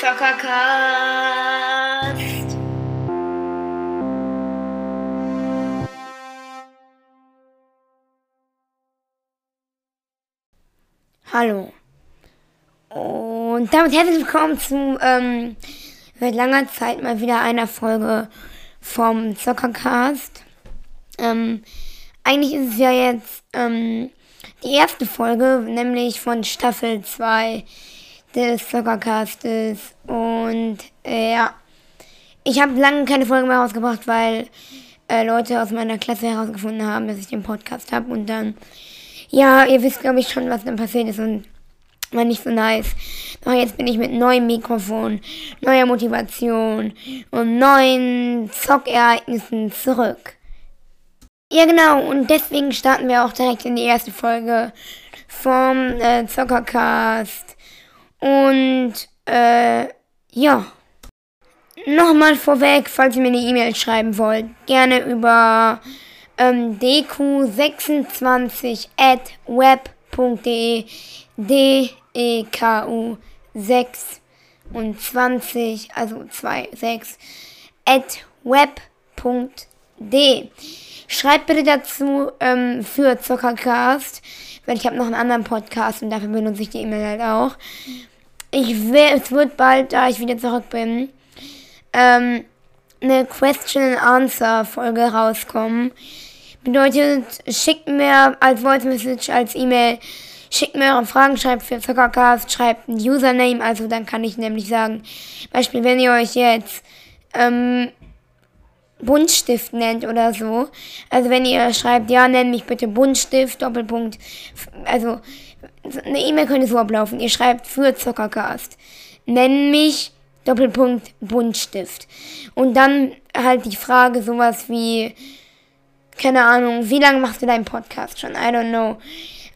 Zockercast. Hallo. Und damit herzlich willkommen zu ähm, seit langer Zeit mal wieder einer Folge vom Zockercast. Ähm, eigentlich ist es ja jetzt ähm, die erste Folge, nämlich von Staffel 2 des Soccercastes. Und äh, ja, ich habe lange keine Folge mehr rausgebracht, weil äh, Leute aus meiner Klasse herausgefunden haben, dass ich den Podcast habe. Und dann, ja, ihr wisst, glaube ich, schon, was dann passiert ist. Und war nicht so nice. Doch jetzt bin ich mit neuem Mikrofon, neuer Motivation und neuen Zockereignissen zurück. Ja, genau. Und deswegen starten wir auch direkt in die erste Folge vom äh, Zockercast. Und, äh, ja. Nochmal vorweg, falls ihr mir eine E-Mail schreiben wollt, gerne über ähm, dq26 at web.de D-E-K-U 6 und 20, also 2, 6 at web.de Schreibt bitte dazu ähm, für Zuckercast, weil ich habe noch einen anderen Podcast und dafür benutze ich die E-Mail halt auch ich will, es wird bald, da ich wieder zurück bin, ähm, eine Question and Answer Folge rauskommen. Bedeutet, schickt mir als Voice Message, als E-Mail, schickt mir eure Fragen, schreibt für Zuckercast, schreibt ein Username, also dann kann ich nämlich sagen, Beispiel, wenn ihr euch jetzt, ähm, Buntstift nennt oder so. Also wenn ihr schreibt, ja, nenn mich bitte Buntstift, Doppelpunkt, also eine E-Mail könnte so ablaufen. Ihr schreibt für Zuckercast. Nenn mich Doppelpunkt Buntstift. Und dann halt die Frage sowas wie, keine Ahnung, wie lange machst du deinen Podcast schon? I don't know.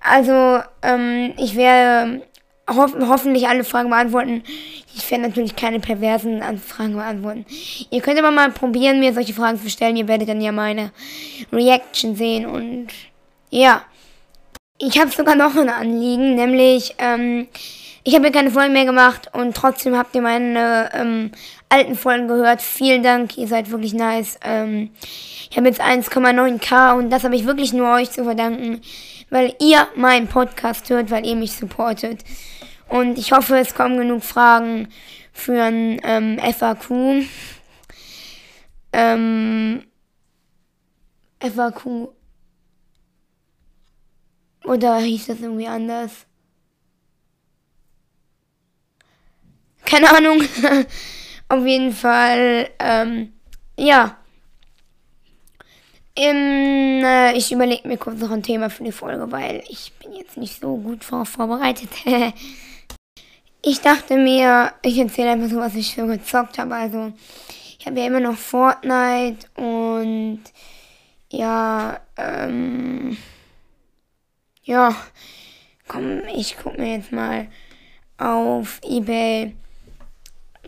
Also, ähm, ich werde hof hoffentlich alle Fragen beantworten. Ich werde natürlich keine perversen Fragen beantworten. Ihr könnt aber mal probieren, mir solche Fragen zu stellen. Ihr werdet dann ja meine Reaction sehen und ja. Ich habe sogar noch ein Anliegen, nämlich ähm, ich habe ja keine Folgen mehr gemacht und trotzdem habt ihr meine ähm, alten Folgen gehört. Vielen Dank, ihr seid wirklich nice. Ähm, ich habe jetzt 1,9k und das habe ich wirklich nur euch zu verdanken, weil ihr meinen Podcast hört, weil ihr mich supportet. Und ich hoffe, es kommen genug Fragen für ein ähm, FAQ. Ähm, FAQ oder hieß das irgendwie anders? Keine Ahnung. Auf jeden Fall, ähm, ja. Im, äh, ich überlege mir kurz noch ein Thema für die Folge, weil ich bin jetzt nicht so gut vor vorbereitet. ich dachte mir, ich erzähle einfach so, was ich so gezockt habe. Also, ich habe ja immer noch Fortnite und ja, ähm, ja, komm, ich guck mir jetzt mal auf eBay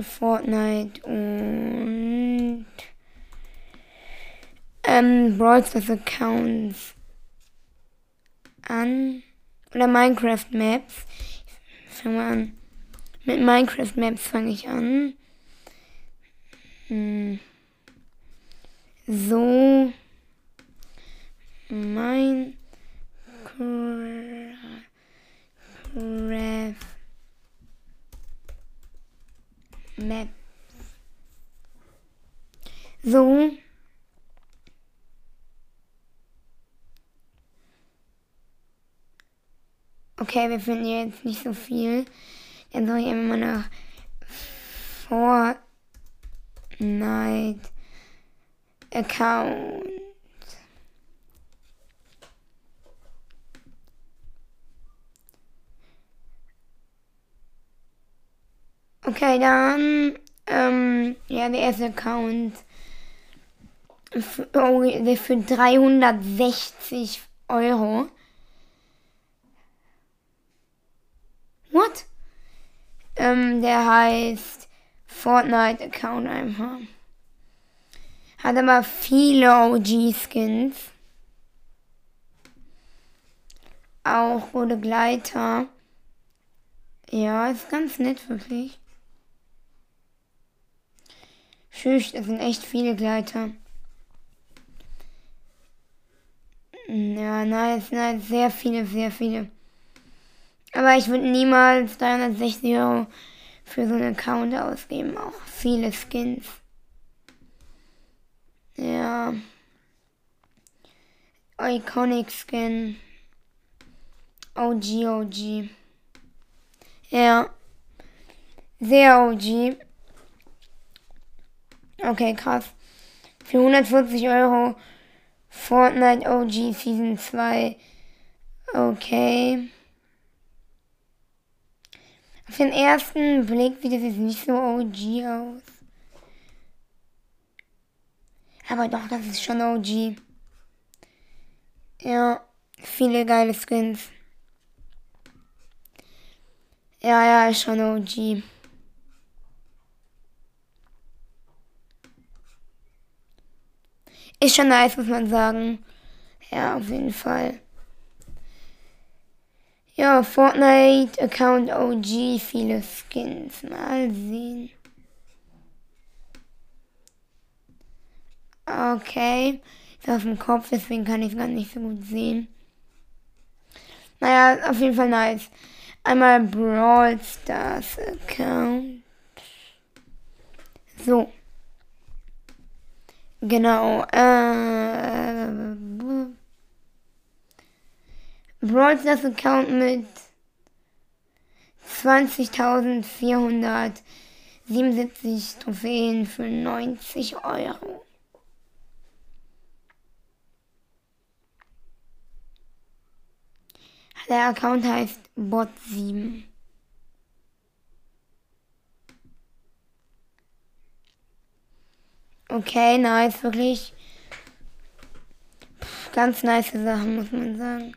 Fortnite und ähm, Brawl Stars Accounts an. Oder Minecraft Maps. Ich fange mal an. Mit Minecraft Maps fange ich an. Hm. So. Mein Craft Map. So. Okay, wir finden jetzt nicht so viel. Dann soll ich immer nach Fortnite Account. Okay, dann, ähm, ja, der erste Account. Oh, der für 360 Euro. What? Ähm, der heißt Fortnite Account einfach. Hat aber viele OG-Skins. Auch rote Gleiter. Ja, ist ganz nett, wirklich. Tschüss, das sind echt viele Gleiter. Ja, nice, nice. Sehr viele, sehr viele. Aber ich würde niemals 360 Euro für so einen Account ausgeben. Auch viele Skins. Ja. Iconic Skin. OG, OG. Ja. Sehr OG. Okay, krass. Für 140 Euro Fortnite OG Season 2. Okay. Auf den ersten Blick sieht das jetzt nicht so OG aus. Aber doch, das ist schon OG. Ja, viele geile Skins. Ja, ja, ist schon OG. Ist schon nice, muss man sagen. Ja, auf jeden Fall. Ja, Fortnite Account OG, viele Skins. Mal sehen. Okay. Ist auf dem Kopf, deswegen kann ich es gar nicht so gut sehen. Naja, auf jeden Fall nice. Einmal Brawl Stars Account. So. Genau. Äh, Brawl Account mit 20.477 Trophäen für 90 Euro. Der Account heißt Bot7. Okay, nice, wirklich. Pff, ganz nice Sachen, muss man sagen.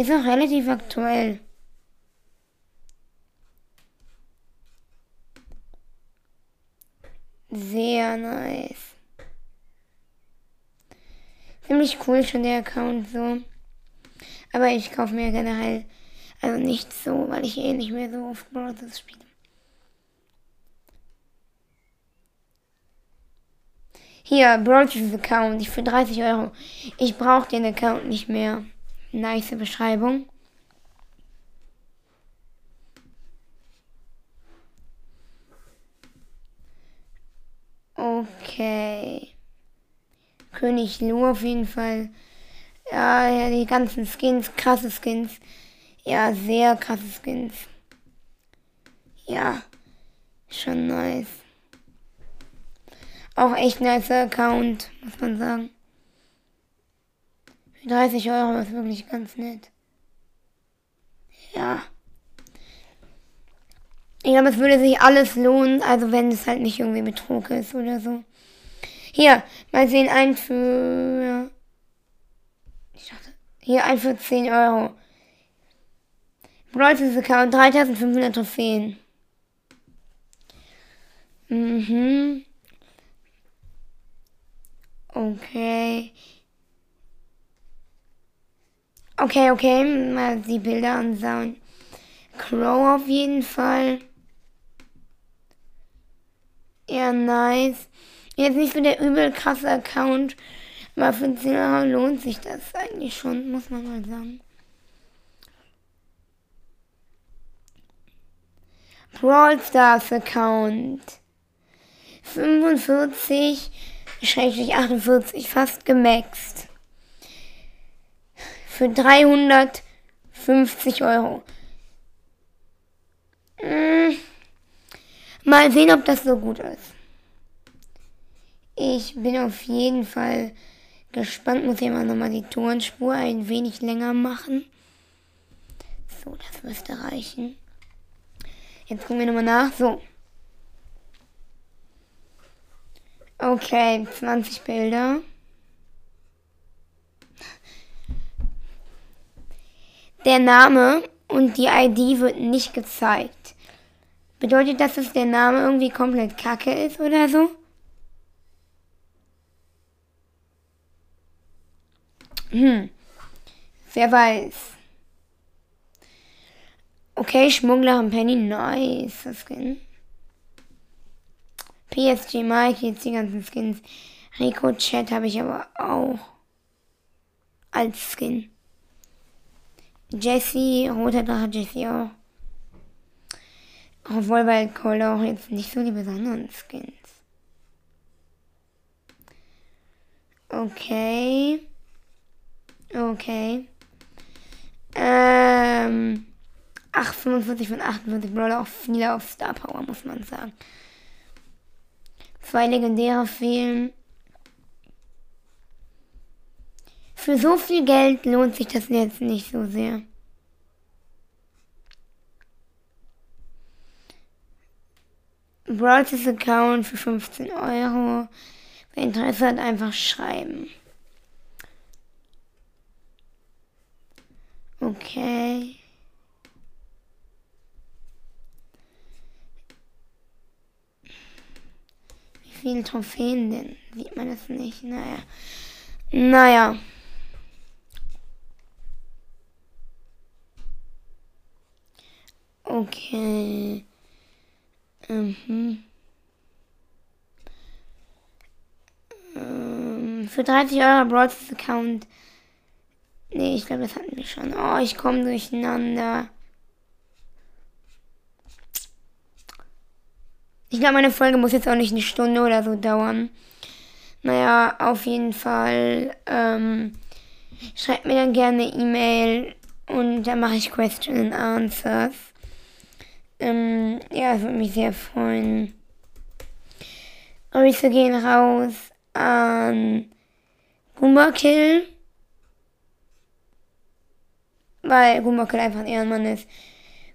Ist auch relativ aktuell. Sehr nice. Ziemlich cool schon der Account so. Aber ich kaufe mir generell also nicht so, weil ich eh nicht mehr so oft Brothers spiele. Hier, Brothers Account, ich für 30 Euro. Ich brauche den Account nicht mehr. Nice Beschreibung. Okay. König Lu auf jeden Fall. Ja, ja, die ganzen Skins, krasse Skins. Ja, sehr krasse Skins. Ja, schon nice. Auch echt nice Account, muss man sagen. Für 30 Euro ist wirklich ganz nett. Ja. Ich glaube, es würde sich alles lohnen, also wenn es halt nicht irgendwie Betrug ist oder so. Hier, mal sehen, ein für. Ich dachte. Hier, ein für 10 Euro. Brawlers Account, 3500 Trophäen. Mhm. Okay. Okay, okay, mal die Bilder anschauen. Crow auf jeden Fall. Ja, nice. Jetzt nicht so der übel krasse Account, aber für 10 Euro lohnt sich das eigentlich schon, muss man mal sagen. Brawl Stars Account. 45, schrägstrich 48, fast gemaxt. Für 350 Euro. Hm. Mal sehen, ob das so gut ist. Ich bin auf jeden Fall gespannt. Muss ich mal nochmal die Tonspur ein wenig länger machen. So, das müsste reichen. Jetzt gucken wir nochmal nach. So. Okay, 20 Bilder. Der Name und die ID wird nicht gezeigt. Bedeutet das, dass der Name irgendwie komplett kacke ist oder so? Hm. Wer weiß. Okay, Schmuggler und Penny, nice, das Skin. PSG Mike, jetzt die ganzen Skins. Rico Chat habe ich aber auch als Skin. Jesse, roter Drache Jesse auch. Obwohl bei Cold auch jetzt nicht so die besonderen Skins. Okay. Okay. Ähm. Ach, 45 von 48 Brawler, auch viele auf Star Power, muss man sagen. Zwei legendäre fehlen. Für so viel Geld lohnt sich das jetzt nicht so sehr. Brawlers Account für 15 Euro. Wer Interesse hat, einfach schreiben. Okay. Wie viele Trophäen denn? Sieht man das nicht? Naja. Naja. Okay. Mhm. Ähm, für 30 Euro Broadcast Account. Nee, ich glaube, das hatten wir schon. Oh, ich komme durcheinander. Ich glaube, meine Folge muss jetzt auch nicht eine Stunde oder so dauern. Naja, auf jeden Fall. Ähm, schreibt mir dann gerne E-Mail und dann mache ich Question and Answers. Ähm, ja, es würde mich sehr freuen. Grüße gehen raus an Gumbakill. Weil Gumbakill einfach ein Ehrenmann ist.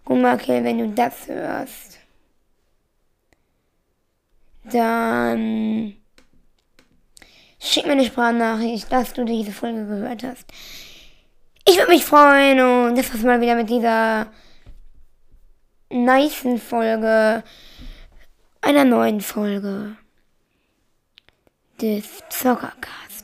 Gumbakill, wenn du das hörst, dann schick mir eine Sprachnachricht, dass du diese Folge gehört hast. Ich würde mich freuen und das war's mal wieder mit dieser nicen Folge, einer neuen Folge des Zockercast.